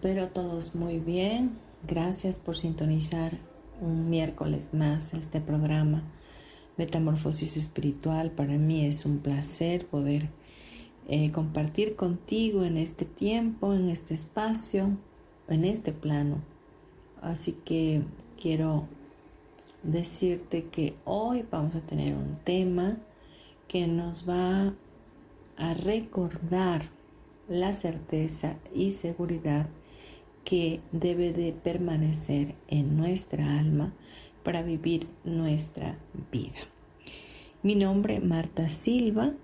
Espero todos muy bien. Gracias por sintonizar un miércoles más este programa Metamorfosis Espiritual. Para mí es un placer poder eh, compartir contigo en este tiempo, en este espacio, en este plano. Así que quiero decirte que hoy vamos a tener un tema que nos va a recordar la certeza y seguridad que debe de permanecer en nuestra alma para vivir nuestra vida. Mi nombre es Marta Silva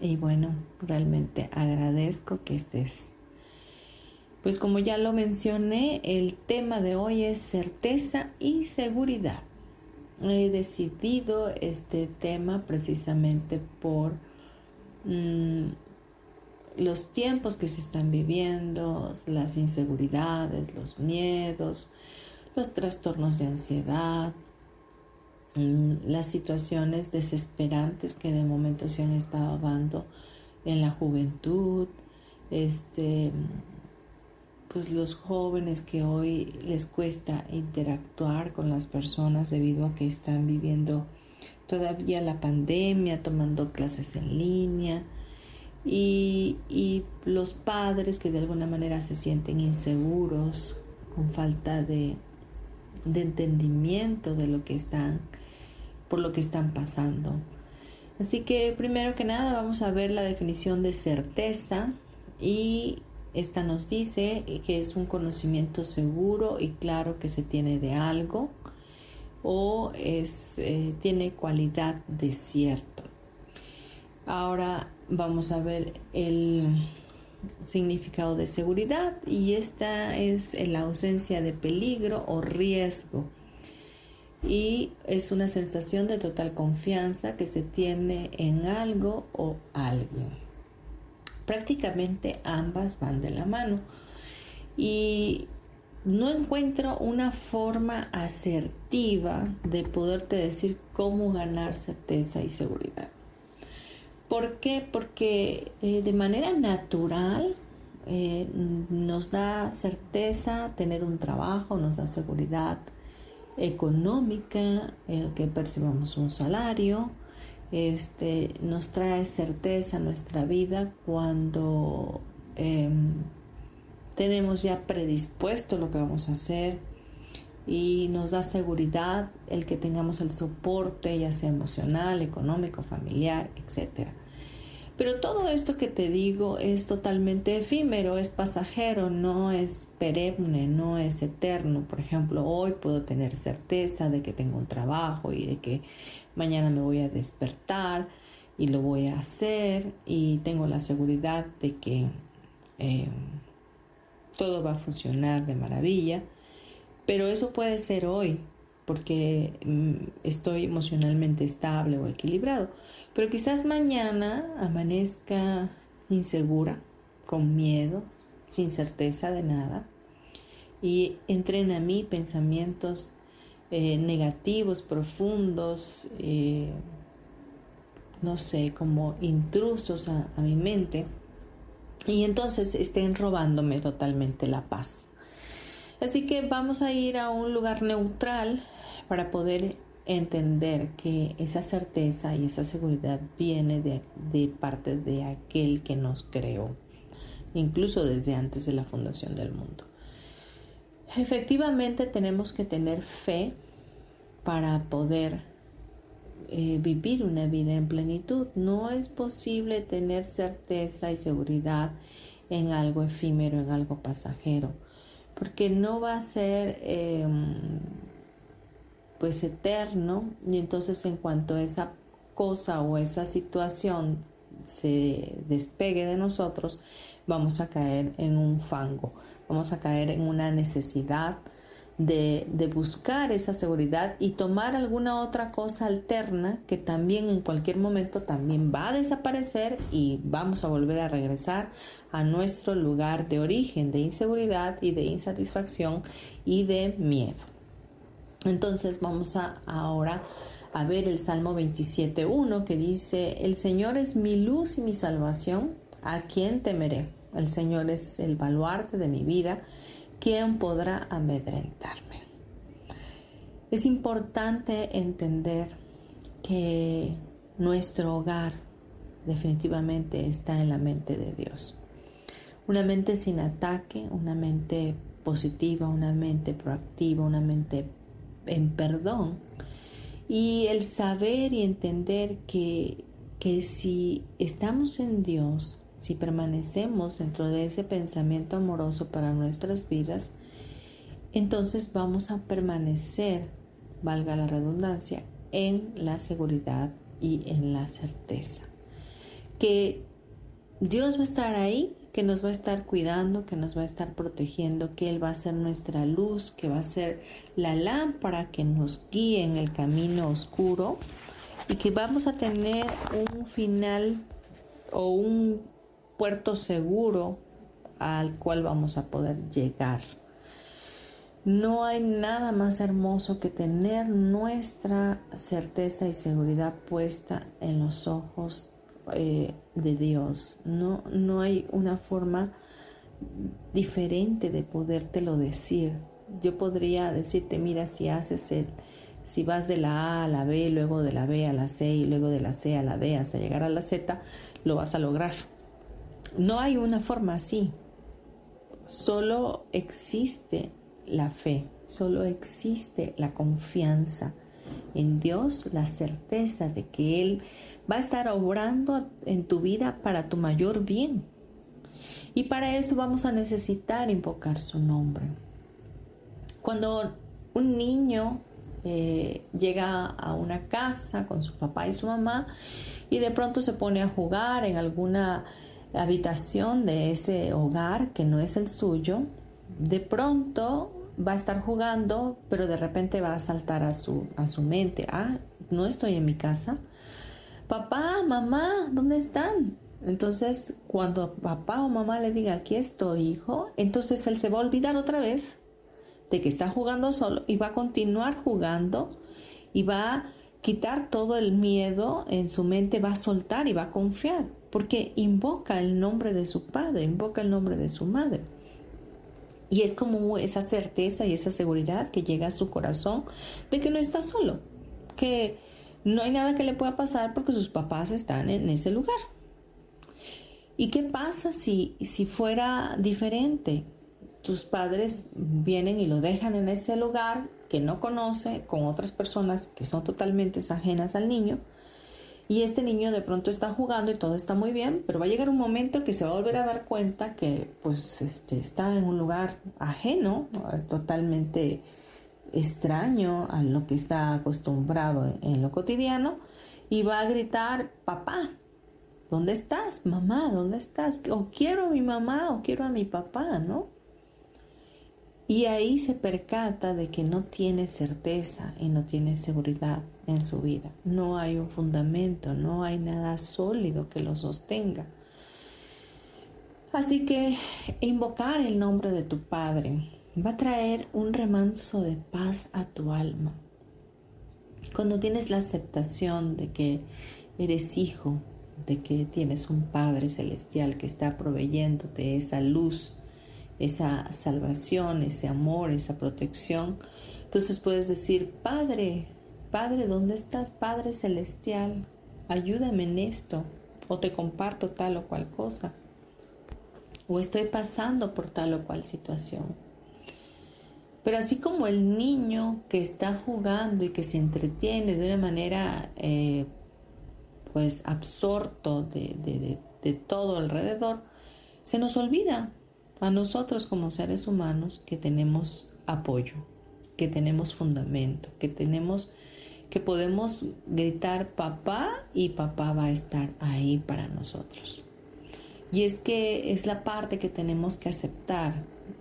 y bueno, realmente agradezco que estés. Pues como ya lo mencioné, el tema de hoy es certeza y seguridad. He decidido este tema precisamente por mm, los tiempos que se están viviendo, las inseguridades, los miedos, los trastornos de ansiedad, mm, las situaciones desesperantes que de momento se han estado dando en la juventud, este, pues los jóvenes que hoy les cuesta interactuar con las personas debido a que están viviendo todavía la pandemia, tomando clases en línea, y, los padres que de alguna manera se sienten inseguros, con falta de, de entendimiento de lo que están, por lo que están pasando. Así que primero que nada vamos a ver la definición de certeza y esta nos dice que es un conocimiento seguro y claro que se tiene de algo o es, eh, tiene cualidad de cierto. Ahora vamos a ver el significado de seguridad y esta es la ausencia de peligro o riesgo y es una sensación de total confianza que se tiene en algo o alguien. Prácticamente ambas van de la mano y no encuentro una forma asertiva de poderte decir cómo ganar certeza y seguridad. ¿Por qué? Porque eh, de manera natural eh, nos da certeza tener un trabajo, nos da seguridad económica, el que percibamos un salario, este, nos trae certeza nuestra vida cuando em, tenemos ya predispuesto lo que vamos a hacer y nos da seguridad el que tengamos el soporte, ya sea emocional, económico, familiar, etcétera. Pero todo esto que te digo es totalmente efímero, es pasajero, no es perenne, no es eterno. Por ejemplo, hoy puedo tener certeza de que tengo un trabajo y de que mañana me voy a despertar y lo voy a hacer y tengo la seguridad de que eh, todo va a funcionar de maravilla. Pero eso puede ser hoy, porque mm, estoy emocionalmente estable o equilibrado. Pero quizás mañana amanezca insegura, con miedos, sin certeza de nada, y entren a mí pensamientos eh, negativos, profundos, eh, no sé, como intrusos a mi mente, y entonces estén robándome totalmente la paz. Así que vamos a ir a un lugar neutral para poder entender que esa certeza y esa seguridad viene de, parte de aquel que nos creó. incluso desde antes de la fundación del mundo. Efectivamente tenemos que tener fe para poder eh, vivir una vida en plenitud. No es posible tener certeza y seguridad en algo efímero, en algo pasajero, porque no va a ser em, pues eterno. Y entonces en cuanto esa cosa o esa situación se despegue de nosotros, vamos a caer en un fango, vamos a caer en una necesidad de, buscar esa seguridad y tomar alguna otra cosa alterna que también en cualquier momento también va a desaparecer y vamos a volver a regresar a nuestro lugar de origen de inseguridad y de insatisfacción y de miedo. Entonces vamos a ahora a ver el Salmo 27.1 que dice, el Señor es mi luz y mi salvación, ¿a quién temeré? El Señor es el baluarte de mi vida, ¿quién podrá amedrentarme? Es importante entender que nuestro hogar definitivamente está en la mente de Dios. Una mente sin ataque, una mente positiva, una mente proactiva, una mente en perdón y el saber y entender que, que si estamos en Dios, si permanecemos dentro de ese pensamiento amoroso para nuestras vidas, entonces vamos a permanecer, valga la redundancia, en la seguridad y en la certeza. Que Dios va a estar ahí que nos va a estar cuidando, que nos va a estar protegiendo, que Él va a ser nuestra luz, que va a ser la lámpara que nos guíe en el camino oscuro y que vamos a tener un final o un puerto seguro al cual vamos a poder llegar. No hay nada más hermoso que tener nuestra certeza y seguridad puesta en los ojos eh, de Dios. No, no hay una forma diferente de podértelo decir. Yo podría decirte, mira, si haces el, si vas de la A a la B, luego de la B a la C y luego de la C a la D hasta llegar a la Z, lo vas a lograr. No hay una forma así. Solo existe la fe, solo existe la confianza en Dios, la certeza de que Él va a estar obrando en tu vida para tu mayor bien. Y para eso vamos a necesitar invocar su nombre. Cuando un niño eh, llega a una casa con su papá y su mamá y de pronto se pone a jugar en alguna habitación de ese hogar que no es el suyo, de pronto va a estar jugando, pero de repente va a saltar a su, a su mente, ah, no estoy en mi casa, papá, mamá, ¿dónde están? Entonces, cuando papá o mamá le diga, aquí estoy, hijo, entonces él se va a olvidar otra vez de que está jugando solo y va a continuar jugando y va a quitar todo el miedo en su mente, va a soltar y va a confiar, porque invoca el nombre de su padre, invoca el nombre de su madre. Y es como esa certeza y esa seguridad que llega a su corazón de que no está solo, que no hay nada que le pueda pasar porque sus papás están en ese lugar. ¿Y qué pasa si, si fuera diferente? Tus padres vienen y lo dejan en ese lugar que no conoce con otras personas que son totalmente ajenas al niño y este niño de pronto está jugando y todo está muy bien, pero va a llegar un momento que se va a volver a dar cuenta que pues este, está en un lugar ajeno, totalmente extraño a lo que está acostumbrado en lo cotidiano y va a gritar, papá, ¿dónde estás? Mamá, ¿dónde estás? O quiero a mi mamá o quiero a mi papá, ¿no? Y ahí se percata de que no tiene certeza y no tiene seguridad en su vida. No hay un fundamento, no hay nada sólido que lo sostenga. Así que invocar el nombre de tu Padre, va a traer un remanso de paz a tu alma. Cuando tienes la aceptación de que eres hijo, de que tienes un Padre celestial que está proveyéndote esa luz, esa salvación, ese amor, esa protección, entonces puedes decir, Padre, Padre, ¿dónde estás, Padre celestial? Ayúdame en esto, o te comparto tal o cual cosa. o estoy pasando por tal o cual situación. Pero así como el niño que está jugando y que se entretiene de una manera eh, pues absorto de, de todo alrededor, se nos olvida a nosotros como seres humanos que tenemos apoyo, que tenemos fundamento, que tenemos que podemos gritar papá y papá va a estar ahí para nosotros. Y es que es la parte que tenemos que aceptar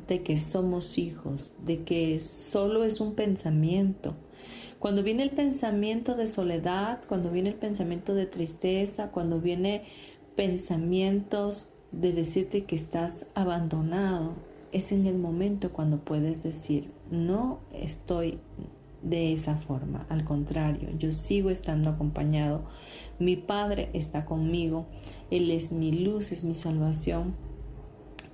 de que somos hijos, de que solo es un pensamiento. Cuando viene el pensamiento de soledad, cuando viene el pensamiento de tristeza, cuando viene pensamientos de decirte que estás abandonado, es en el momento cuando puedes decir, no estoy de esa forma. Al contrario, yo sigo estando acompañado. Mi Padre está conmigo. Él es mi luz, es mi salvación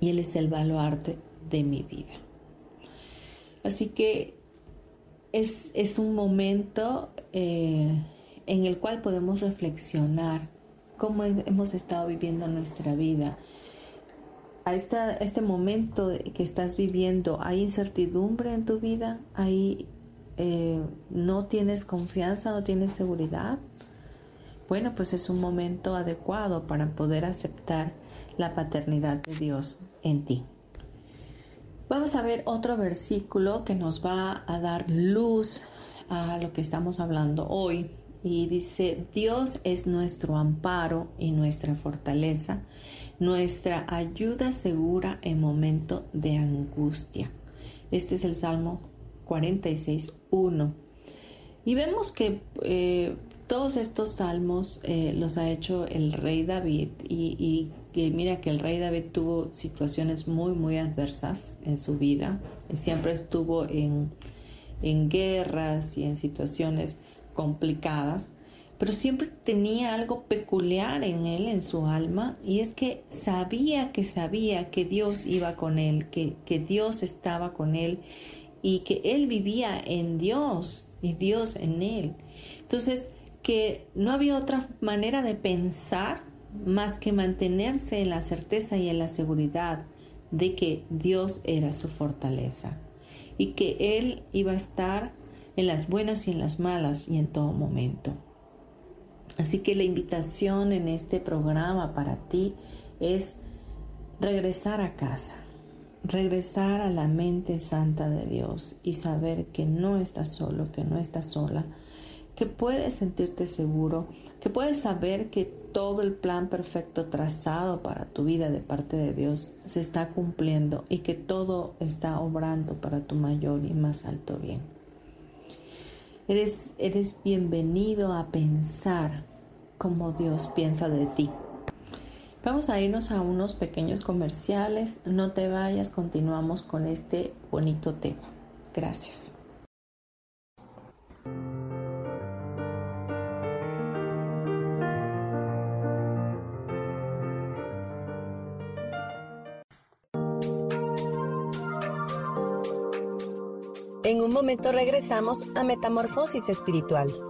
y Él es el baluarte de mi vida. Así que es, es un momento eh, en el cual podemos reflexionar cómo hemos estado viviendo nuestra vida. A este momento que estás viviendo, ¿hay incertidumbre en tu vida? ¿Hay eh, no tienes confianza, no tienes seguridad, bueno, pues es un momento adecuado para poder aceptar la paternidad de Dios en ti. Vamos a ver otro versículo que nos va a dar luz a lo que estamos hablando hoy. Y dice, Dios es nuestro amparo y nuestra fortaleza, nuestra ayuda segura en momento de angustia. Este es el Salmo 46.1. Y vemos que eh, todos estos salmos eh, los ha hecho el rey David y, y, mira que el rey David tuvo situaciones muy, muy adversas en su vida. Siempre estuvo en, en guerras y en situaciones complicadas, pero siempre tenía algo peculiar en él, en su alma, y es que sabía que sabía que Dios iba con él, que, que Dios estaba con él y que él vivía en Dios y Dios en él. Entonces, que no había otra manera de pensar más que mantenerse en la certeza y en la seguridad de que Dios era su fortaleza y que Él iba a estar en las buenas y en las malas y en todo momento. Así que la invitación en este programa para ti es regresar a casa, regresar a la mente santa de Dios y saber que no estás solo, que no estás sola, que puedes sentirte seguro, que puedes saber que todo el plan perfecto trazado para tu vida de parte de Dios se está cumpliendo y que todo está obrando para tu mayor y más alto bien. Eres, eres bienvenido a pensar como Dios piensa de ti. Vamos a irnos a unos pequeños comerciales. No te vayas, continuamos con este bonito tema. Gracias. En un momento regresamos a Metamorfosis Espiritual.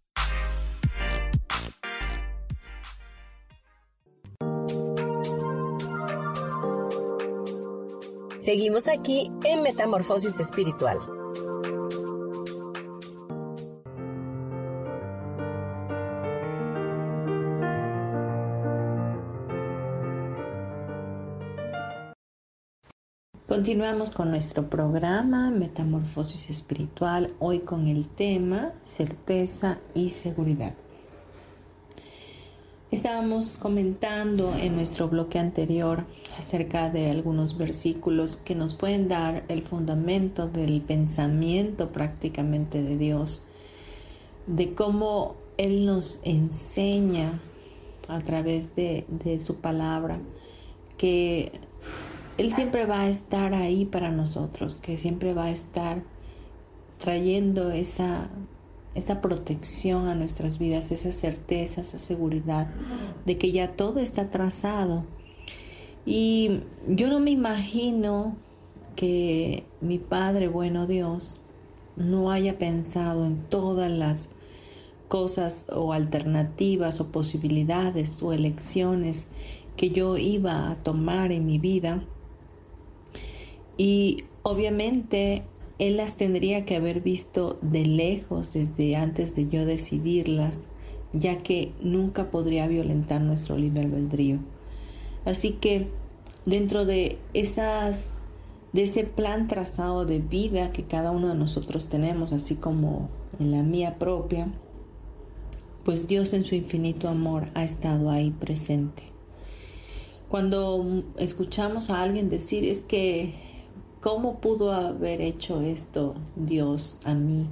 Seguimos aquí en Metamorfosis Espiritual. Continuamos con nuestro programa Metamorfosis Espiritual, hoy con el tema certeza y seguridad. Estábamos comentando en nuestro bloque anterior acerca de algunos versículos que nos pueden dar el fundamento del pensamiento prácticamente de Dios, de cómo Él nos enseña a través de, de su palabra que él siempre va a estar ahí para nosotros, que siempre va a estar trayendo esa, esa protección a nuestras vidas, esa certeza, esa seguridad de que ya todo está trazado. Y yo no me imagino que mi Padre, bueno Dios, no haya pensado en todas las cosas o alternativas o posibilidades o elecciones que yo iba a tomar en mi vida y obviamente él las tendría que haber visto de lejos desde antes de yo decidirlas, ya que nunca podría violentar nuestro libre albedrío. Así que dentro de esas de ese plan trazado de vida que cada uno de nosotros tenemos, así como en la mía propia, pues Dios en su infinito amor ha estado ahí presente. Cuando escuchamos a alguien decir es que ¿Cómo pudo haber hecho esto Dios a mí?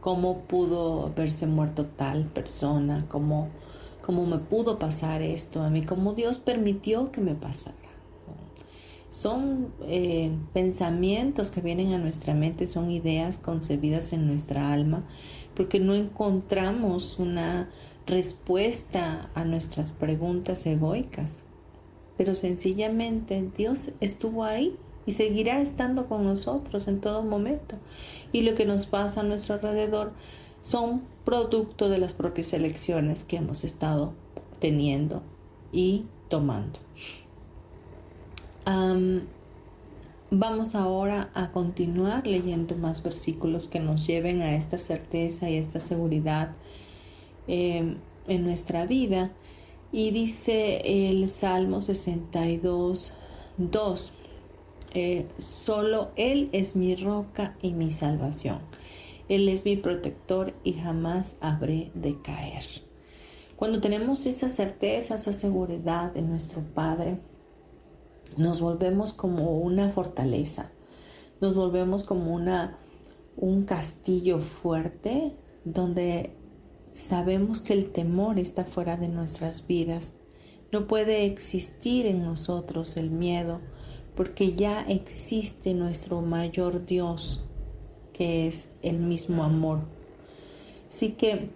¿Cómo pudo haberse muerto tal persona? ¿Cómo, cómo me pudo pasar esto a mí? ¿Cómo Dios permitió que me pasara? Son eh, pensamientos que vienen a nuestra mente, son ideas concebidas en nuestra alma, porque no encontramos una respuesta a nuestras preguntas egoicas. Pero sencillamente Dios estuvo ahí y seguirá estando con nosotros en todo momento. Y lo que nos pasa a nuestro alrededor son producto de las propias elecciones que hemos estado teniendo y tomando. vamos ahora a continuar leyendo más versículos que nos lleven a esta certeza y esta seguridad em, en nuestra vida. Y dice el Salmo 62, 2. Eh, solo Él es mi roca y mi salvación. Él es mi protector y jamás habré de caer. Cuando tenemos esa certeza, esa seguridad en nuestro Padre, nos volvemos como una fortaleza, nos volvemos como una, un castillo fuerte donde sabemos que el temor está fuera de nuestras vidas. No puede existir en nosotros el miedo, porque ya existe nuestro mayor Dios, que es el mismo amor. Así que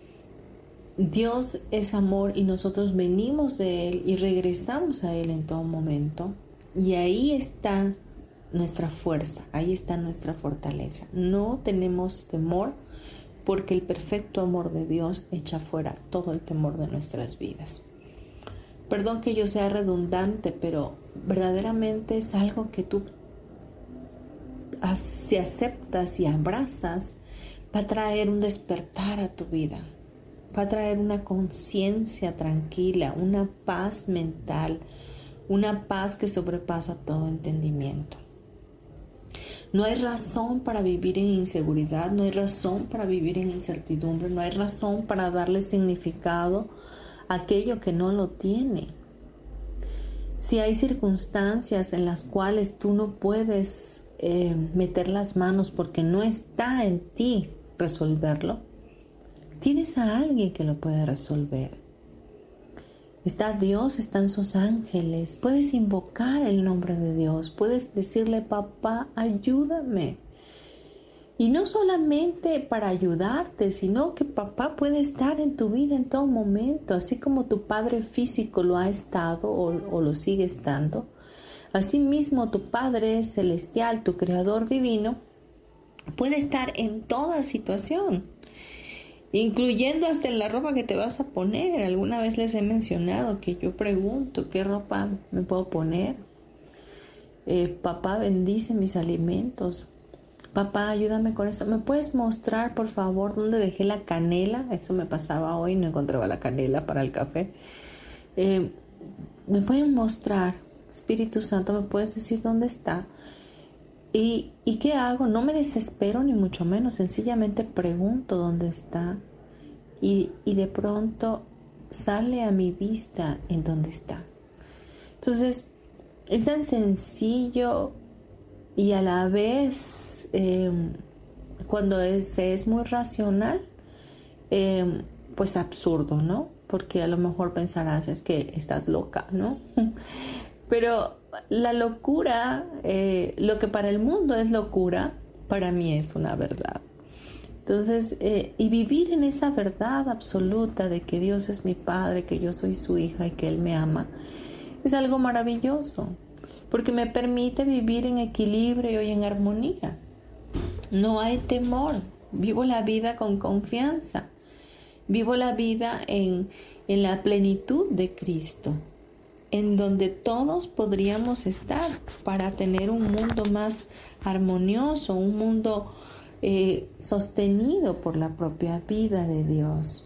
Dios es amor y nosotros venimos de Él y regresamos a Él en todo momento. Y ahí está nuestra fuerza, ahí está nuestra fortaleza. No tenemos temor porque el perfecto amor de Dios echa fuera todo el temor de nuestras vidas. Perdón que yo sea redundante, pero verdaderamente es algo que tú si aceptas y abrazas, va a traer un despertar a tu vida, va a traer una conciencia tranquila, una paz mental, una paz que sobrepasa todo entendimiento. No hay razón para vivir en inseguridad, no hay razón para vivir en incertidumbre, no hay razón para darle significado aquello que no lo tiene. Si hay circunstancias en las cuales tú no puedes eh, meter las manos porque no está en ti resolverlo, tienes a alguien que lo puede resolver. Está Dios, están sus ángeles. Puedes invocar el nombre de Dios. Puedes decirle, papá, ayúdame. Y no solamente para ayudarte, sino que papá puede estar en tu vida en todo momento, así como tu padre físico lo ha estado o, lo sigue estando. Asimismo, tu Padre celestial, tu Creador divino, puede estar en toda situación, incluyendo hasta en la ropa que te vas a poner. Alguna vez les he mencionado que yo pregunto, ¿qué ropa me puedo poner? Eh, papá bendice mis alimentos, papá, ayúdame con eso. ¿Me puedes mostrar, por favor, dónde dejé la canela? Eso me pasaba hoy, no encontraba la canela para el café. Eh, ¿Me pueden mostrar, Espíritu Santo, me puedes decir dónde está? ¿Y, ¿Y qué hago? No me desespero ni mucho menos, sencillamente pregunto dónde está y, y de pronto sale a mi vista en dónde está. Entonces, es tan sencillo y a la vez, em, cuando se es muy racional, em, pues absurdo, ¿no? Porque a lo mejor pensarás, es que estás loca, ¿no? Pero la locura, eh, lo que para el mundo es locura, para mí es una verdad. Entonces, eh, y vivir en esa verdad absoluta de que Dios es mi Padre, que yo soy su hija y que Él me ama, es algo maravilloso, porque me permite vivir en equilibrio y en armonía. No hay temor, vivo la vida con confianza, vivo la vida en, en la plenitud de Cristo, en donde todos podríamos estar para tener un mundo más armonioso, un mundo eh, sostenido por la propia vida de Dios.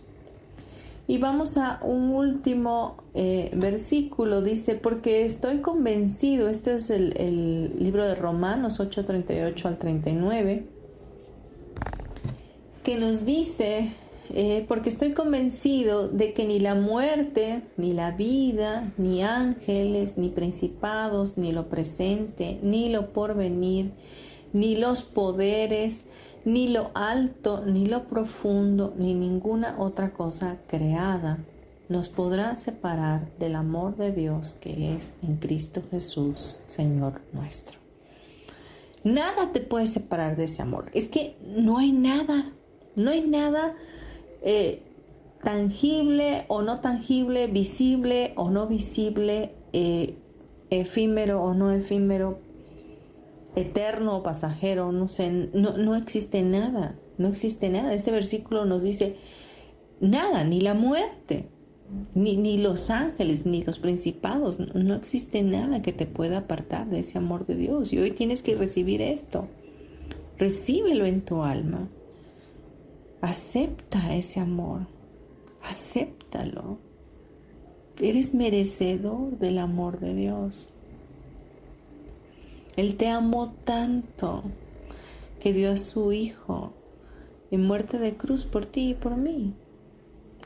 Y vamos a un último eh, versículo, dice, porque estoy convencido, este es el, libro de Romanos 8:38 al 39, que nos dice, eh, porque estoy convencido de que ni la muerte, ni la vida, ni ángeles, ni principados, ni lo presente, ni lo porvenir, ni los poderes, ni lo alto, ni lo profundo, ni ninguna otra cosa creada nos podrá separar del amor de Dios que es en Cristo Jesús, Señor nuestro. Nada te puede separar de ese amor. Es que no hay nada, no hay nada eh, tangible o no tangible, visible o no visible, eh, efímero o no efímero, eterno pasajero, no sé, no, no existe nada, no existe nada. Este versículo nos dice nada, ni la muerte, ni, ni, los ángeles, ni los principados, no existe nada que te pueda apartar de ese amor de Dios. Y hoy tienes que recibir esto. Recíbelo en tu alma. Acepta ese amor. Acéptalo. Eres merecedor del amor de Dios. Él te amó tanto que dio a su Hijo en muerte de cruz por ti y por mí.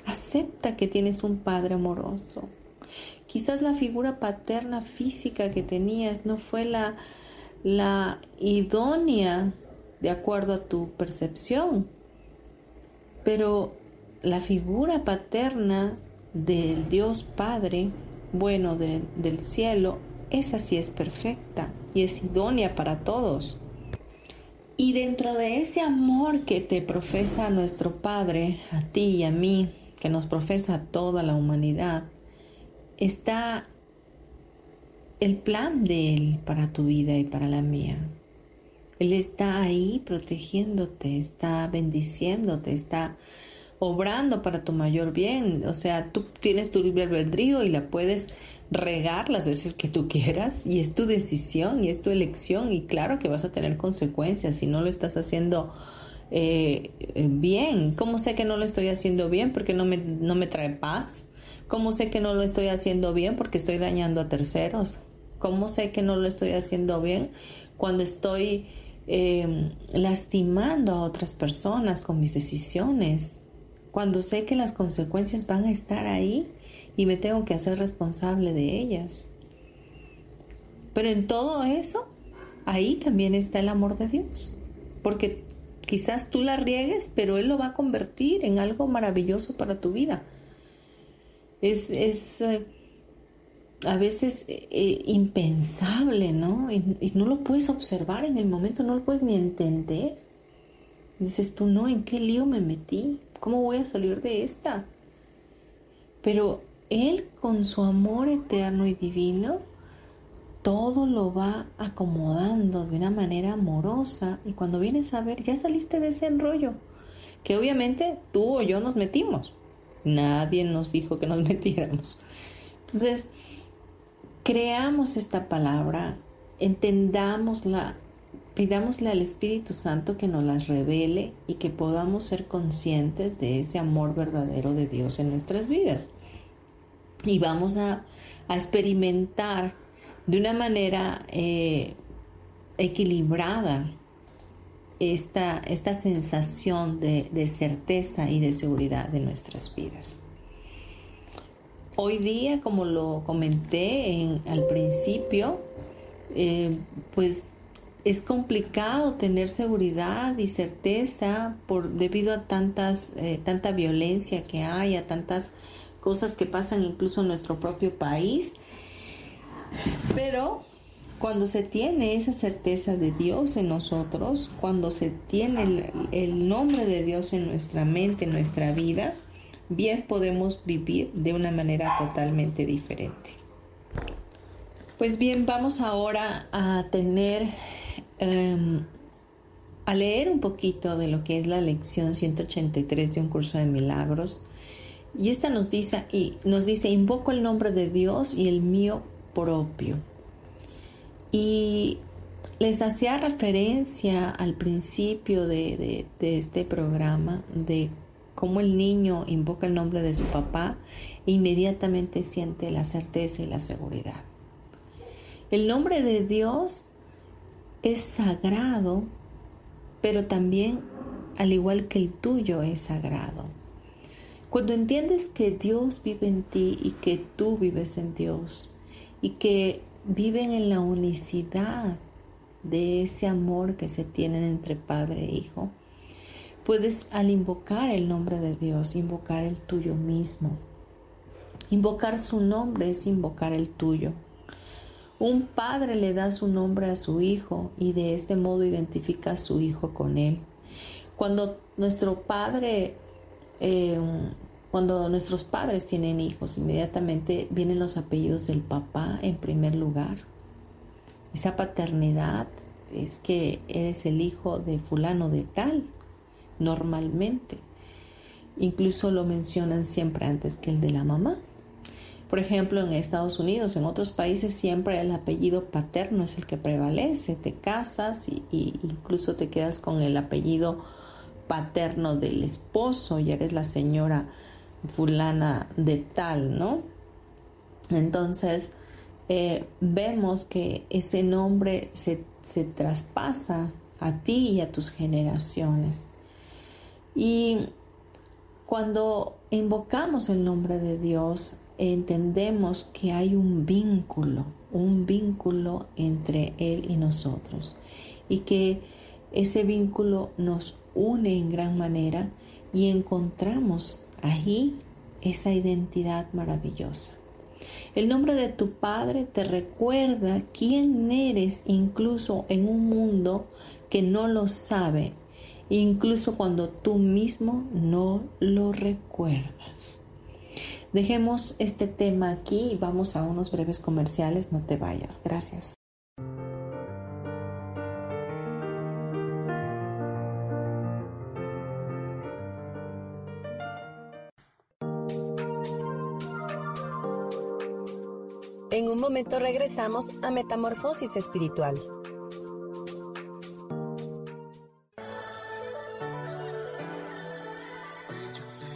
Acepta que tienes un Padre amoroso. Quizás la figura paterna física que tenías no fue la, la idónea de acuerdo a tu percepción, pero la figura paterna del Dios Padre, bueno, del cielo, esa sí es perfecta y es idónea para todos. Y dentro de ese amor que te profesa nuestro Padre, a ti y a mí, que nos profesa a toda la humanidad, está el plan de Él para tu vida y para la mía. Él está ahí protegiéndote, está bendiciéndote, está obrando para tu mayor bien. O sea, tú tienes tu libre albedrío y la puedes regar las veces que tú quieras y es tu decisión y es tu elección y claro que vas a tener consecuencias si no lo estás haciendo eh, bien. ¿Cómo sé que no lo estoy haciendo bien? Porque no me, no me trae paz. ¿Cómo sé que no lo estoy haciendo bien? Porque estoy dañando a terceros. ¿Cómo sé que no lo estoy haciendo bien? Cuando estoy eh, lastimando a otras personas con mis decisiones cuando sé que las consecuencias van a estar ahí y me tengo que hacer responsable de ellas. Pero en todo eso, ahí también está el amor de Dios, porque quizás tú la riegues, pero Él lo va a convertir en algo maravilloso para tu vida. Es, eh, a veces eh, impensable, ¿no? Y, no lo puedes observar en el momento, no lo puedes ni entender. Dices tú, no, ¿en qué lío me metí? ¿Cómo voy a salir de esta? Pero Él con su amor eterno y divino, todo lo va acomodando de una manera amorosa y cuando vienes a ver, ya saliste de ese enrollo, que obviamente tú o yo nos metimos. Nadie nos dijo que nos metiéramos. Entonces, creamos esta palabra, entendámosla Pidámosle al Espíritu Santo que nos las revele y que podamos ser conscientes de ese amor verdadero de Dios en nuestras vidas. Y vamos a, experimentar de una manera eh, equilibrada esta, esta sensación de, certeza y de seguridad de nuestras vidas. Hoy día, como lo comenté al principio, eh, pues es complicado tener seguridad y certeza por debido a tantas eh, tanta violencia que hay, a tantas cosas que pasan incluso en nuestro propio país. Pero cuando se tiene esa certeza de Dios en nosotros, cuando se tiene el, el nombre de Dios en nuestra mente, en nuestra vida, bien podemos vivir de una manera totalmente diferente. Pues bien, vamos ahora a tener, em, a leer un poquito de lo que es la lección 183 de un curso de milagros. Y esta nos dice, y nos dice, invoco el nombre de Dios y el mío propio. Y les hacía referencia al principio de, de este programa de cómo el niño invoca el nombre de su papá e inmediatamente siente la certeza y la seguridad. El nombre de Dios es sagrado, pero también, al igual que el tuyo, es sagrado. Cuando entiendes que Dios vive en ti y que tú vives en Dios y que viven en la unicidad de ese amor que se tiene entre padre e hijo, puedes al invocar el nombre de Dios, invocar el tuyo mismo. Invocar su nombre es invocar el tuyo. Un padre le da su nombre a su hijo y de este modo identifica a su hijo con él. Cuando nuestro padre, eh, cuando nuestros padres tienen hijos, inmediatamente vienen los apellidos del papá en primer lugar. Esa paternidad es que eres el hijo de fulano de tal, normalmente. Incluso lo mencionan siempre antes que el de la mamá. Por ejemplo, en Estados Unidos, en otros países siempre el apellido paterno es el que prevalece. Te casas y, incluso te quedas con el apellido paterno del esposo y eres la señora fulana de tal, ¿no? Entonces, eh, vemos que ese nombre se, se traspasa a ti y a tus generaciones. Y cuando invocamos el nombre de Dios, entendemos que hay un vínculo, un vínculo entre Él y nosotros y que ese vínculo nos une en gran manera y encontramos ahí esa identidad maravillosa. El nombre de tu Padre te recuerda quién eres incluso en un mundo que no lo sabe, incluso cuando tú mismo no lo recuerdas. Dejemos este tema aquí y vamos a unos breves comerciales. No te vayas. Gracias. En un momento regresamos a Metamorfosis Espiritual.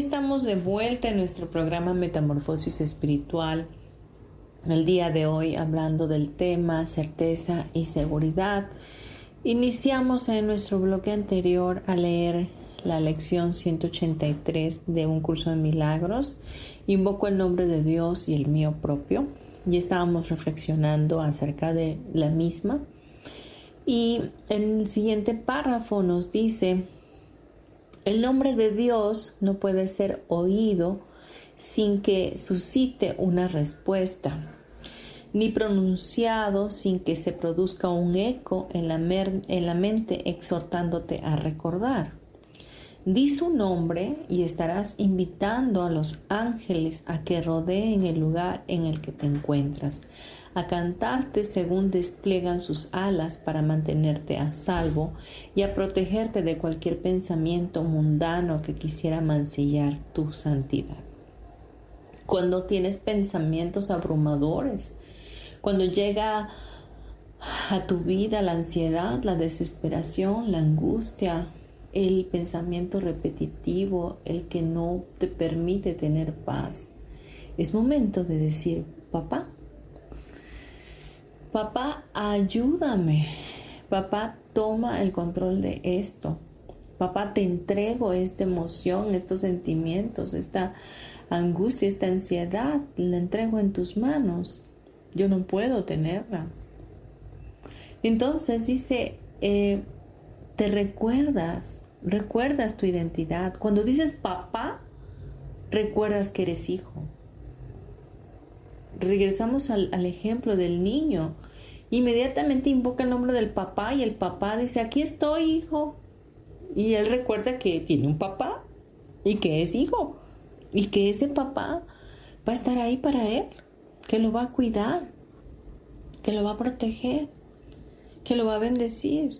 Estamos de vuelta en nuestro programa Metamorfosis Espiritual. El día de hoy hablando del tema certeza y seguridad. Iniciamos en nuestro bloque anterior a leer la lección 183 de un curso de milagros. Invoco el nombre de Dios y el mío propio. Y estábamos reflexionando acerca de la misma. Y en el siguiente párrafo nos dice, el nombre de Dios no puede ser oído sin que suscite una respuesta, ni pronunciado sin que se produzca un eco en la, en la mente exhortándote a recordar. Di su nombre y estarás invitando a los ángeles a que rodeen el lugar en el que te encuentras, a cantarte según despliegan sus alas para mantenerte a salvo y a protegerte de cualquier pensamiento mundano que quisiera mancillar tu santidad. Cuando tienes pensamientos abrumadores, cuando llega a tu vida la ansiedad, la desesperación, la angustia, el pensamiento repetitivo, el que no te permite tener paz. Es momento de decir, papá, papá, ayúdame. Papá, toma el control de esto. Papá, te entrego esta emoción, estos sentimientos, esta angustia, esta ansiedad, la entrego en tus manos. Yo no puedo tenerla. Entonces dice, eh, te recuerdas, recuerdas tu identidad. Cuando dices papá, recuerdas que eres hijo regresamos al, ejemplo del niño. Inmediatamente invoca el nombre del papá y el papá dice, aquí estoy, hijo. Y él recuerda que tiene un papá y que es hijo. Y que ese papá va a estar ahí para él, que lo va a cuidar, que lo va a proteger, que lo va a bendecir.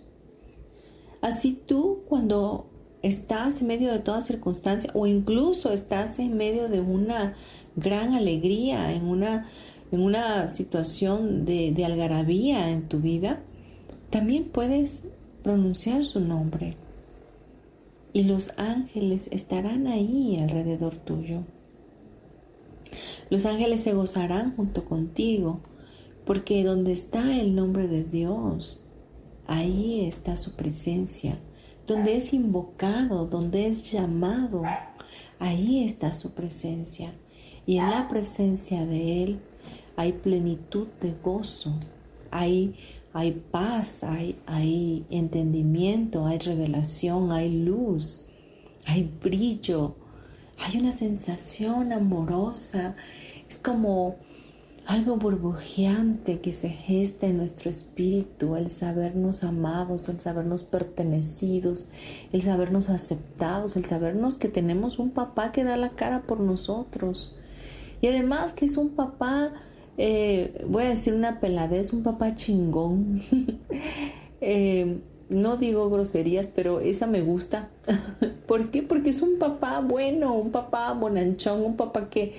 Así tú cuando estás en medio de toda circunstancia o incluso estás en medio de una gran alegría, en una, en una situación de, de algarabía en tu vida, también puedes pronunciar su nombre y los ángeles estarán ahí alrededor tuyo. Los ángeles se gozarán junto contigo, porque donde está el nombre de Dios, ahí está su presencia. Donde es invocado, donde es llamado, ahí está su presencia y en la presencia de Él hay plenitud de gozo, hay, hay paz, hay, hay entendimiento, hay revelación, hay luz, hay brillo, hay una sensación amorosa, es como algo burbujeante que se gesta en nuestro espíritu, el sabernos amados, el sabernos pertenecidos, el sabernos aceptados, el sabernos que tenemos un papá que da la cara por nosotros, y además que es un papá, eh, voy a decir una peladez, un papá chingón. Eh, no digo groserías, pero esa me gusta. ¿Por qué? Porque es un papá bueno, un papá bonanchón, un papá que,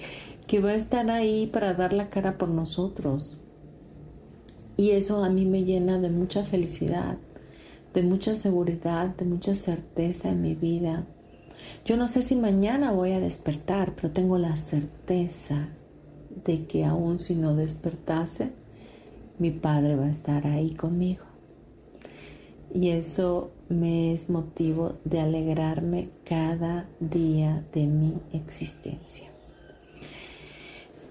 que va a estar ahí para dar la cara por nosotros. Y eso a mí me llena de mucha felicidad, de mucha seguridad, de mucha certeza en mi vida. Yo no sé si mañana voy a despertar, pero tengo la certeza de que aún si no despertase, mi Padre va a estar ahí conmigo. Y eso me es motivo de alegrarme cada día de mi existencia.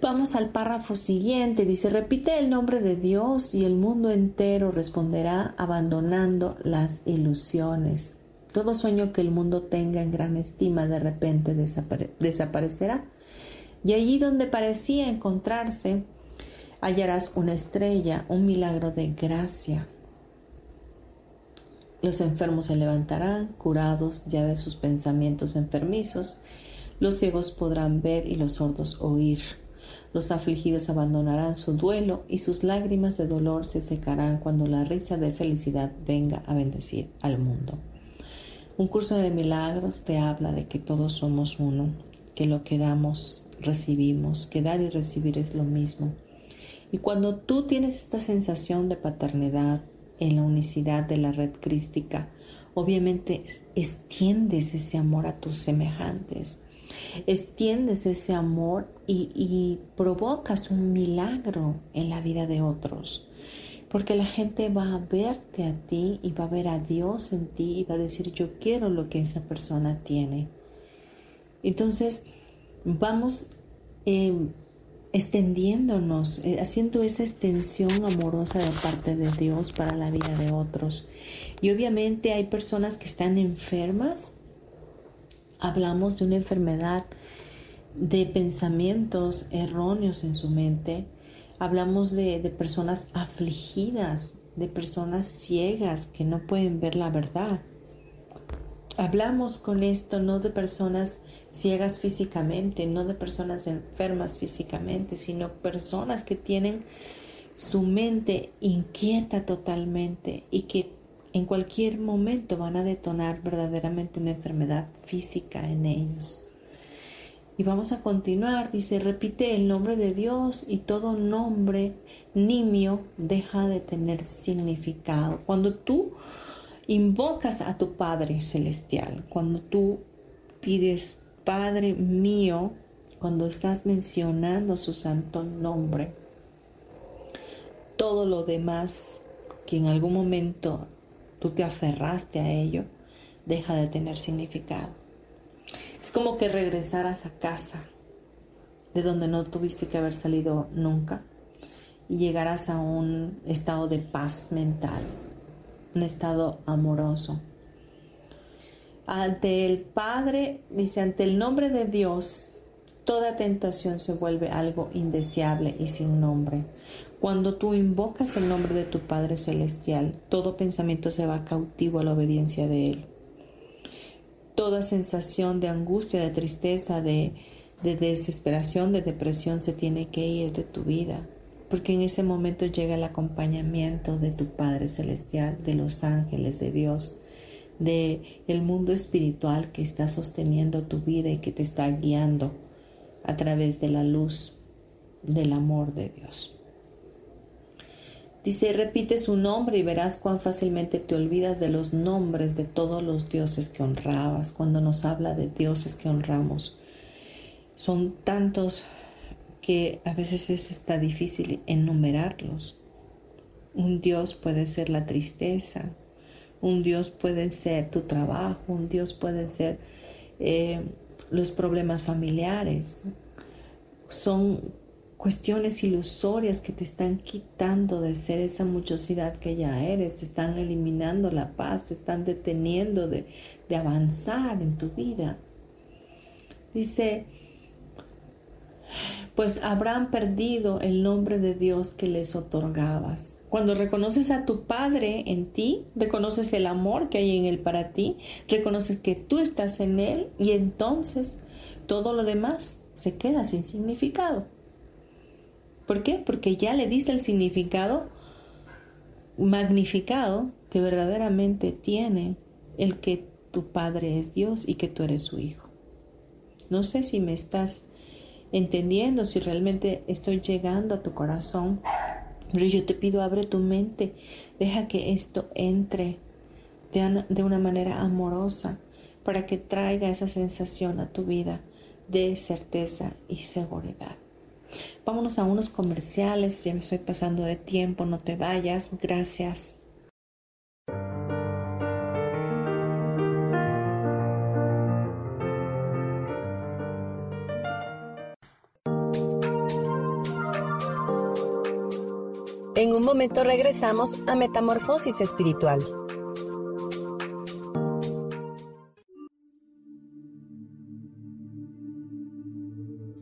Vamos al párrafo siguiente. Dice, repite el nombre de Dios y el mundo entero responderá abandonando las ilusiones. Todo sueño que el mundo tenga en gran estima de repente desaparecerá. Y allí donde parecía encontrarse, hallarás una estrella, un milagro de gracia. Los enfermos se levantarán, curados ya de sus pensamientos enfermizos. Los ciegos podrán ver y los sordos oír. Los afligidos abandonarán su duelo y sus lágrimas de dolor se secarán cuando la risa de felicidad venga a bendecir al mundo. Un curso de milagros te habla de que todos somos uno, que lo que damos, recibimos, que dar y recibir es lo mismo. Y cuando tú tienes esta sensación de paternidad en la unicidad de la red crística, obviamente extiendes ese amor a tus semejantes, extiendes ese amor y, y provocas un milagro en la vida de otros. Porque la gente va a verte a ti y va a ver a Dios en ti y va a decir, yo quiero lo que esa persona tiene. Entonces, vamos eh, extendiéndonos, eh, haciendo esa extensión amorosa de parte de Dios para la vida de otros. Y obviamente hay personas que están enfermas. Hablamos de una enfermedad de pensamientos erróneos en su mente. Hablamos de, de personas afligidas, de personas ciegas que no pueden ver la verdad. Hablamos con esto no de personas ciegas físicamente, no de personas enfermas físicamente, sino personas que tienen su mente inquieta totalmente y que en cualquier momento van a detonar verdaderamente una enfermedad física en ellos. Y vamos a continuar, dice, repite el nombre de Dios y todo nombre nimio deja de tener significado. Cuando tú invocas a tu Padre Celestial, cuando tú pides, Padre mío, cuando estás mencionando su santo nombre, todo lo demás que en algún momento tú te aferraste a ello, deja de tener significado. Es como que regresaras a casa de donde no tuviste que haber salido nunca y llegaras a un estado de paz mental, un estado amoroso. Ante el Padre, dice, ante el nombre de Dios, toda tentación se vuelve algo indeseable y sin nombre. Cuando tú invocas el nombre de tu Padre Celestial, todo pensamiento se va cautivo a la obediencia de Él. Toda sensación de angustia, de tristeza, de, de desesperación, de depresión se tiene que ir de tu vida porque en ese momento llega el acompañamiento de tu Padre Celestial, de los ángeles de Dios, de el mundo espiritual que está sosteniendo tu vida y que te está guiando a través de la luz del amor de Dios. Dice, repite su nombre y verás cuán fácilmente te olvidas de los nombres de todos los dioses que honrabas. Cuando nos habla de dioses que honramos, son tantos que a veces es está difícil enumerarlos. Un Dios puede ser la tristeza, un Dios puede ser tu trabajo, un Dios puede ser eh, los problemas familiares. Son cuestiones ilusorias que te están quitando de ser esa muchosidad que ya eres, te están eliminando la paz, te están deteniendo de, de avanzar en tu vida. Dice, pues habrán perdido el nombre de Dios que les otorgabas. Cuando reconoces a tu Padre en ti, reconoces el amor que hay en Él para ti, reconoces que tú estás en Él y entonces todo lo demás se queda sin significado. ¿Por qué? Porque ya le diste el significado magnificado que verdaderamente tiene el que tu Padre es Dios y que tú eres su Hijo. No sé si me estás entendiendo si realmente estoy llegando a tu corazón. Pero yo te pido, abre tu mente, deja que esto entre de una manera amorosa para que traiga esa sensación a tu vida de certeza y seguridad. Vámonos a unos comerciales, ya me estoy pasando de tiempo, no te vayas, gracias. En un momento regresamos a Metamorfosis Espiritual.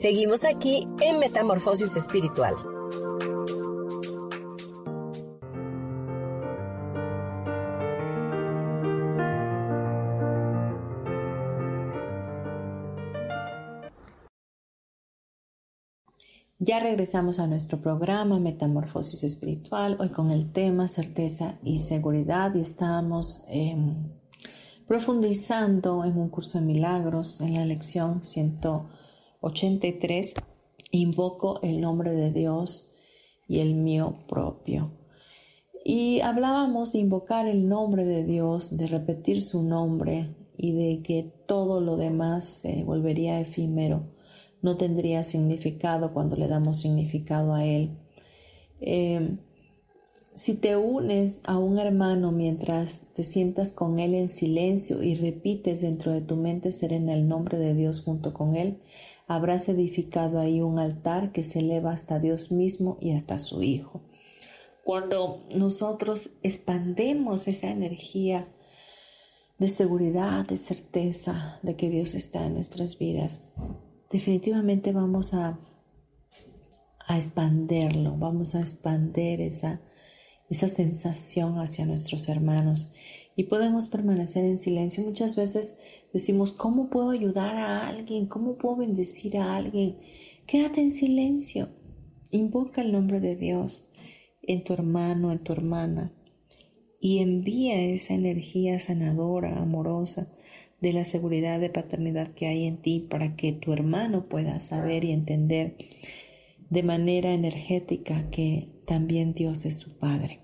Seguimos aquí en Metamorfosis Espiritual. Ya regresamos a nuestro programa Metamorfosis Espiritual, hoy con el tema certeza y seguridad y estamos em, profundizando en un curso de milagros en la lección 183. Invoco el nombre de Dios y el mío propio. Y hablábamos de invocar el nombre de Dios, de repetir su nombre y de que todo lo demás se volvería efímero no tendría significado cuando le damos significado a Él. Em, si te unes a un hermano mientras te sientas con Él en silencio y repites dentro de tu mente serena el nombre de Dios junto con Él, habrás edificado ahí un altar que se eleva hasta Dios mismo y hasta su Hijo. Cuando nosotros expandemos esa energía de seguridad, de certeza de que Dios está en nuestras vidas, definitivamente vamos a, a expanderlo, vamos a expander esa, esa sensación hacia nuestros hermanos y podemos permanecer en silencio. Muchas veces decimos, ¿cómo puedo ayudar a alguien? ¿Cómo puedo bendecir a alguien? Quédate en silencio. Invoca el nombre de Dios en tu hermano, en tu hermana y envía esa energía sanadora, amorosa, de la seguridad de paternidad que hay en ti para que tu hermano pueda saber y entender de manera energética que también Dios es su Padre.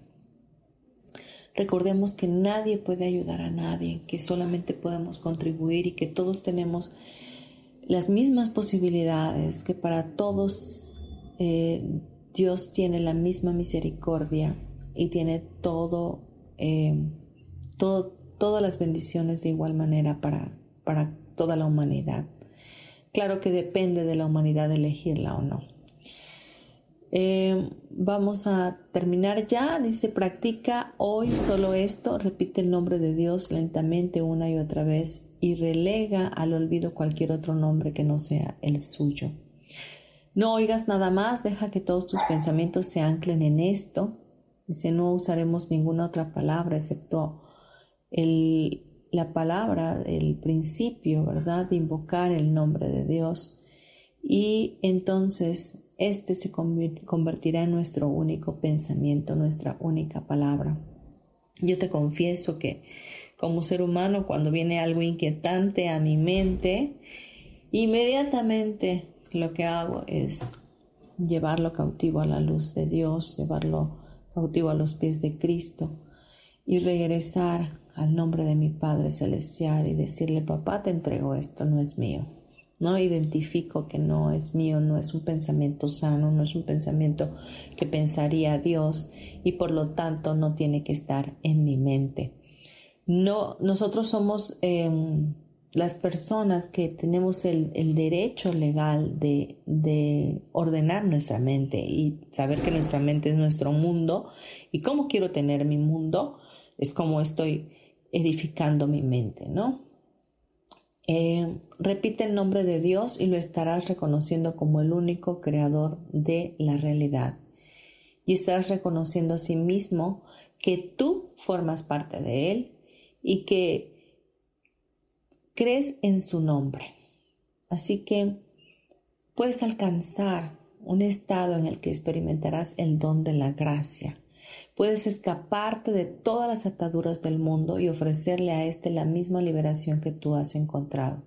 Recordemos que nadie puede ayudar a nadie, que solamente podemos contribuir y que todos tenemos las mismas posibilidades, que para todos eh, Dios tiene la misma misericordia y tiene todo, eh, todo, todas las bendiciones de igual manera para, para toda la humanidad. Claro que depende de la humanidad elegirla o no. Eh, vamos a terminar ya. Dice, practica hoy solo esto, repite el nombre de Dios lentamente una y otra vez y relega al olvido cualquier otro nombre que no sea el suyo. No oigas nada más, deja que todos tus pensamientos se anclen en esto. Dice, no usaremos ninguna otra palabra excepto la palabra, el principio, ¿verdad? De invocar el nombre de Dios. Y entonces este se convertirá en nuestro único pensamiento, nuestra única palabra. Yo te confieso que como ser humano, cuando viene algo inquietante a mi mente, inmediatamente lo que hago es llevarlo cautivo a la luz de Dios, llevarlo cautivo a los pies de Cristo y regresar al nombre de mi Padre Celestial y decirle, papá, te entrego esto, no es mío. No identifico que no es mío, no es un pensamiento sano, no es un pensamiento que pensaría Dios y por lo tanto no tiene que estar en mi mente. No, nosotros somos em, las personas que tenemos el, derecho legal de, de, ordenar nuestra mente y saber que nuestra mente es nuestro mundo y cómo quiero tener mi mundo es como estoy edificando mi mente, ¿no? Eh, repite el nombre de Dios y lo estarás reconociendo como el único creador de la realidad. Y estarás reconociendo a sí mismo que tú formas parte de Él y que crees en su nombre. Así que puedes alcanzar un estado en el que experimentarás el don de la gracia Puedes escaparte de todas las ataduras del mundo y ofrecerle a éste la misma liberación que tú has encontrado.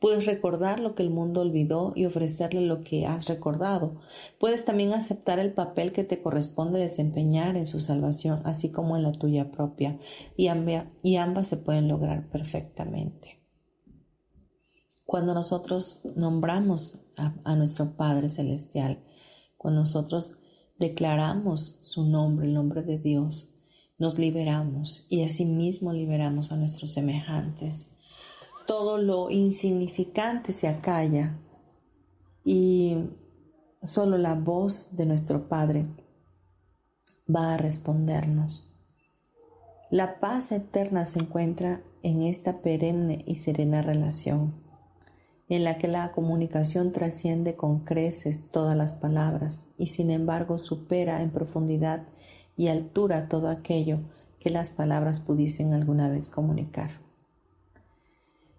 Puedes recordar lo que el mundo olvidó y ofrecerle lo que has recordado. Puedes también aceptar el papel que te corresponde desempeñar en su salvación, así como en la tuya propia, y, ambas se pueden lograr perfectamente. Cuando nosotros nombramos a, nuestro Padre Celestial, cuando nosotros declaramos su nombre, el nombre de Dios, nos liberamos y asimismo liberamos a nuestros semejantes. Todo lo insignificante se acalla y solo la voz de nuestro Padre va a respondernos. La paz eterna se encuentra en esta perenne y serena relación, en la que la comunicación trasciende con creces todas las palabras y sin embargo supera en profundidad y altura todo aquello que las palabras pudiesen alguna vez comunicar.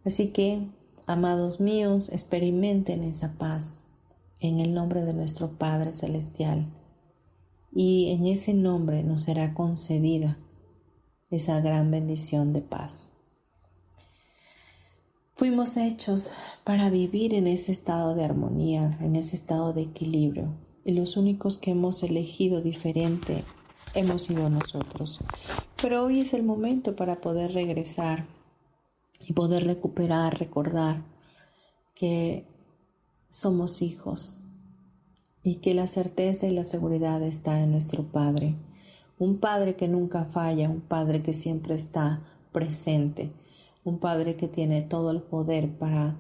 Así que, amados míos, experimenten esa paz en el nombre de nuestro Padre Celestial y en ese nombre nos será concedida esa gran bendición de paz. Fuimos hechos para vivir en ese estado de armonía, en ese estado de equilibrio, y los únicos que hemos elegido diferente hemos sido nosotros. Pero hoy es el momento para poder regresar y poder recuperar, recordar que somos hijos y que la certeza y la seguridad está en nuestro Padre. Un Padre que nunca falla, un Padre que siempre está presente, un Padre que tiene todo el poder para,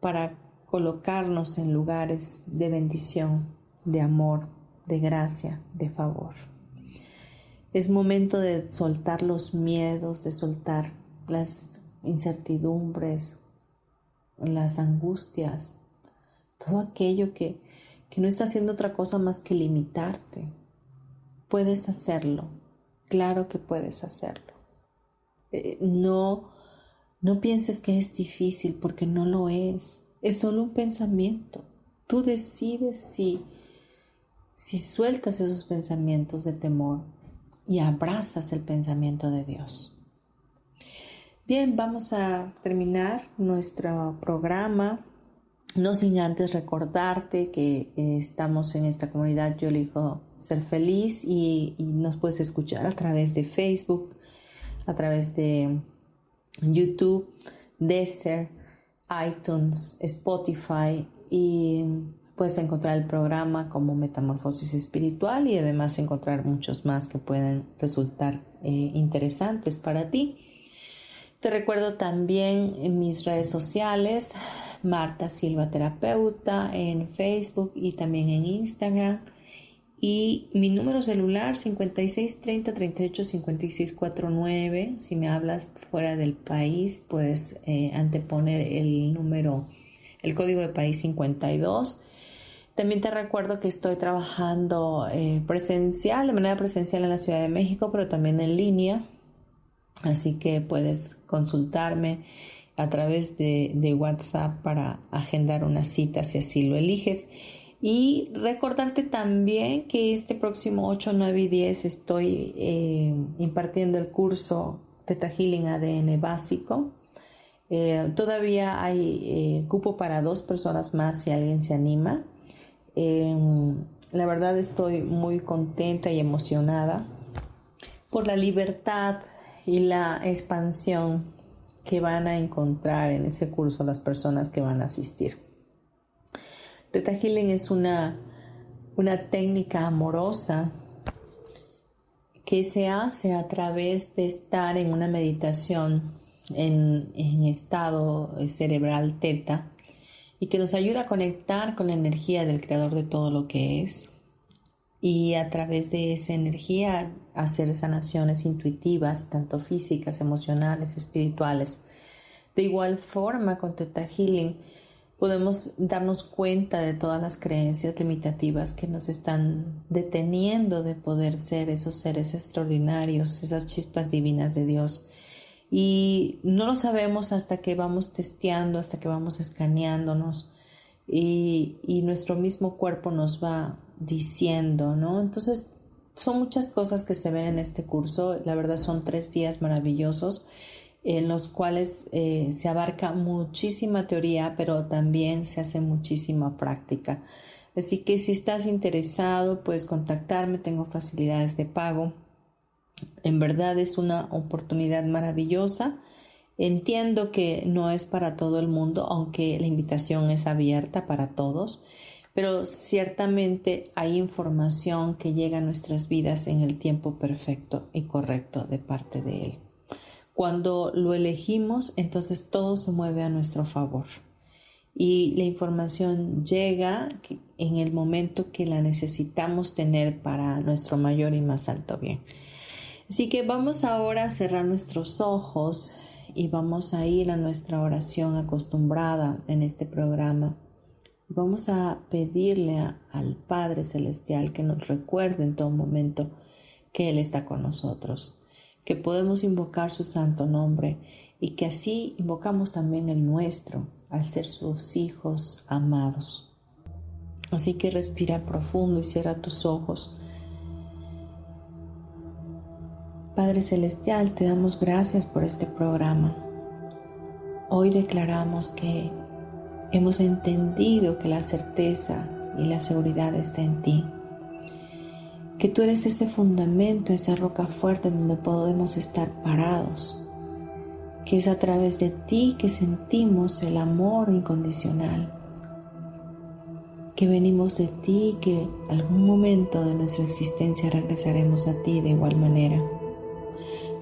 para colocarnos en lugares de bendición, de amor, de gracia, de favor. Es momento de soltar los miedos, de soltar las incertidumbres, las angustias, todo aquello que, que no está haciendo otra cosa más que limitarte. Puedes hacerlo, claro que puedes hacerlo. Eh, no, no pienses que es difícil porque no lo es. Es solo un pensamiento. Tú decides si, si sueltas esos pensamientos de temor y abrazas el pensamiento de Dios. Bien, vamos a terminar nuestro programa. No sin antes recordarte que eh, estamos en esta comunidad Yo elijo ser feliz y, nos puedes escuchar a través de Facebook, a través de YouTube, Deezer, iTunes, Spotify y puedes encontrar el programa como Metamorfosis Espiritual y además encontrar muchos más que pueden resultar eh, interesantes para ti. Te recuerdo también en mis redes sociales, Marta Silva Terapeuta en Facebook y también en Instagram. Y mi número celular 5630 38 56 49. Si me hablas fuera del país, puedes eh, anteponer el número, el código de país 52. También te recuerdo que estoy trabajando eh, presencial, de manera presencial en la Ciudad de México, pero también en línea Así que puedes consultarme a través de, WhatsApp para agendar una cita si así lo eliges. Y recordarte también que este próximo 8, 9 y 10 estoy eh, impartiendo el curso Teta Healing ADN básico. Eh, todavía hay eh, cupo para dos personas más si alguien se anima. la verdad estoy muy contenta y emocionada por la libertad y la expansión que van a encontrar en ese curso las personas que van a asistir. Theta Healing es una, una técnica amorosa que se hace a través de estar en una meditación en, en estado cerebral teta y que nos ayuda a conectar con la energía del creador de todo lo que es y a través de esa energía hacer sanaciones intuitivas, tanto físicas, emocionales, espirituales. De igual forma, con Teta Healing podemos darnos cuenta de todas las creencias limitativas que nos están deteniendo de poder ser esos seres extraordinarios, esas chispas divinas de Dios. Y no lo sabemos hasta que vamos testeando, hasta que vamos escaneándonos y, y nuestro mismo cuerpo nos va diciendo, ¿no? Entonces, son muchas cosas que se ven en este curso. La verdad son tres días maravillosos en los cuales eh, se abarca muchísima teoría, pero también se hace muchísima práctica. Así que si estás interesado, puedes contactarme, tengo facilidades de pago. En verdad es una oportunidad maravillosa. Entiendo que no es para todo el mundo, aunque la invitación es abierta para todos, pero ciertamente hay información que llega a nuestras vidas en el tiempo perfecto y correcto de parte de Él. Cuando lo elegimos, entonces todo se mueve a nuestro favor y la información llega en el momento que la necesitamos tener para nuestro mayor y más alto bien. Así que vamos ahora a cerrar nuestros ojos y vamos a ir a nuestra oración acostumbrada en este programa. Vamos a pedirle al Padre Celestial que nos recuerde en todo momento que Él está con nosotros que podemos invocar su santo nombre y que así invocamos también el nuestro al ser sus hijos amados. Así que respira profundo y cierra tus ojos. Padre Celestial, te damos gracias por este programa. Hoy declaramos que hemos entendido que la certeza y la seguridad está en ti que tú eres ese fundamento, esa roca fuerte donde podemos estar parados, que es a través de ti que sentimos el amor incondicional, que venimos de ti, que algún momento de nuestra existencia regresaremos a ti de igual manera.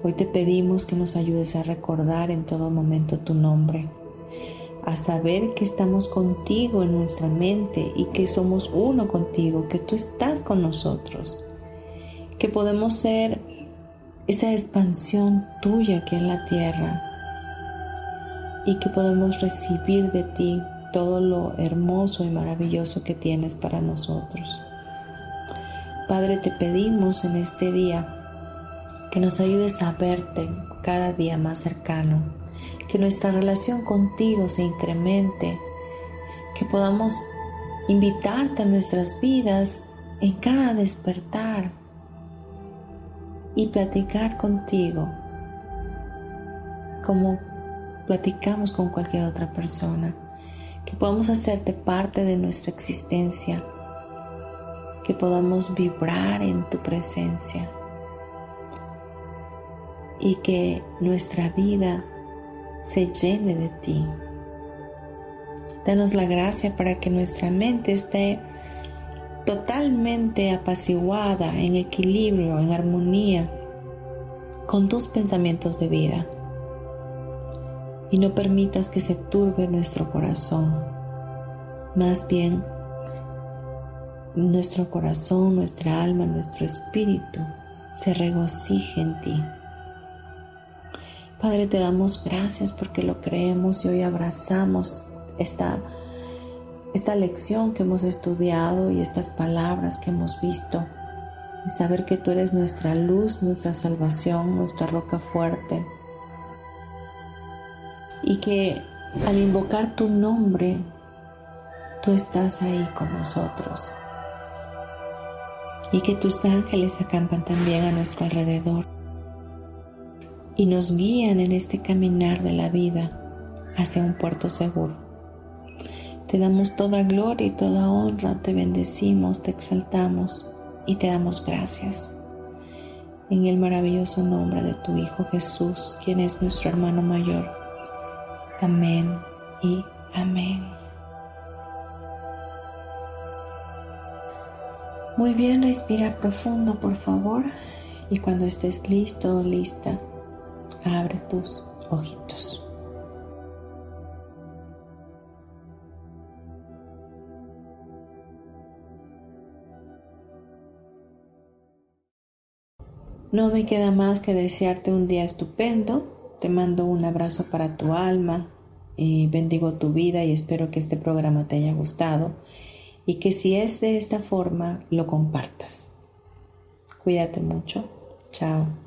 Hoy te pedimos que nos ayudes a recordar en todo momento tu nombre, a saber que estamos contigo en nuestra mente y que somos uno contigo, que tú estás con nosotros que podemos ser esa expansión tuya aquí en la tierra y que podemos recibir de ti todo lo hermoso y maravilloso que tienes para nosotros. Padre, te pedimos en este día que nos ayudes a verte cada día más cercano, que nuestra relación contigo se incremente, que podamos invitarte a nuestras vidas en cada despertar, y platicar contigo como platicamos con cualquier otra persona, que podamos hacerte parte de nuestra existencia, que podamos vibrar en tu presencia y que nuestra vida se llene de ti. Danos la gracia para que nuestra mente esté totalmente apaciguada, en equilibrio, en armonía con tus pensamientos de vida. Y no permitas que se turbe nuestro corazón. Más bien, nuestro corazón, nuestra alma, nuestro espíritu se regocije en ti. Padre, te damos gracias porque lo creemos y hoy abrazamos esta esta lección que hemos estudiado y estas palabras que hemos visto, y saber que tú eres nuestra luz, nuestra salvación, nuestra roca fuerte, y que al invocar tu nombre, tú estás ahí con nosotros, y que tus ángeles acampan también a nuestro alrededor. Y nos guían en este caminar de la vida hacia un puerto seguro. Te damos toda gloria y toda honra, te bendecimos, te exaltamos y te damos gracias. En el maravilloso nombre de tu Hijo Jesús, quien es nuestro hermano mayor. Amén y amén. Muy bien, respira profundo, por favor. Y cuando estés listo o lista, abre tus ojitos. No me queda más que desearte un día estupendo. Te mando un abrazo para tu alma y bendigo tu vida y espero que este programa te haya gustado y que si es de esta forma lo compartas. Cuídate mucho. Chao.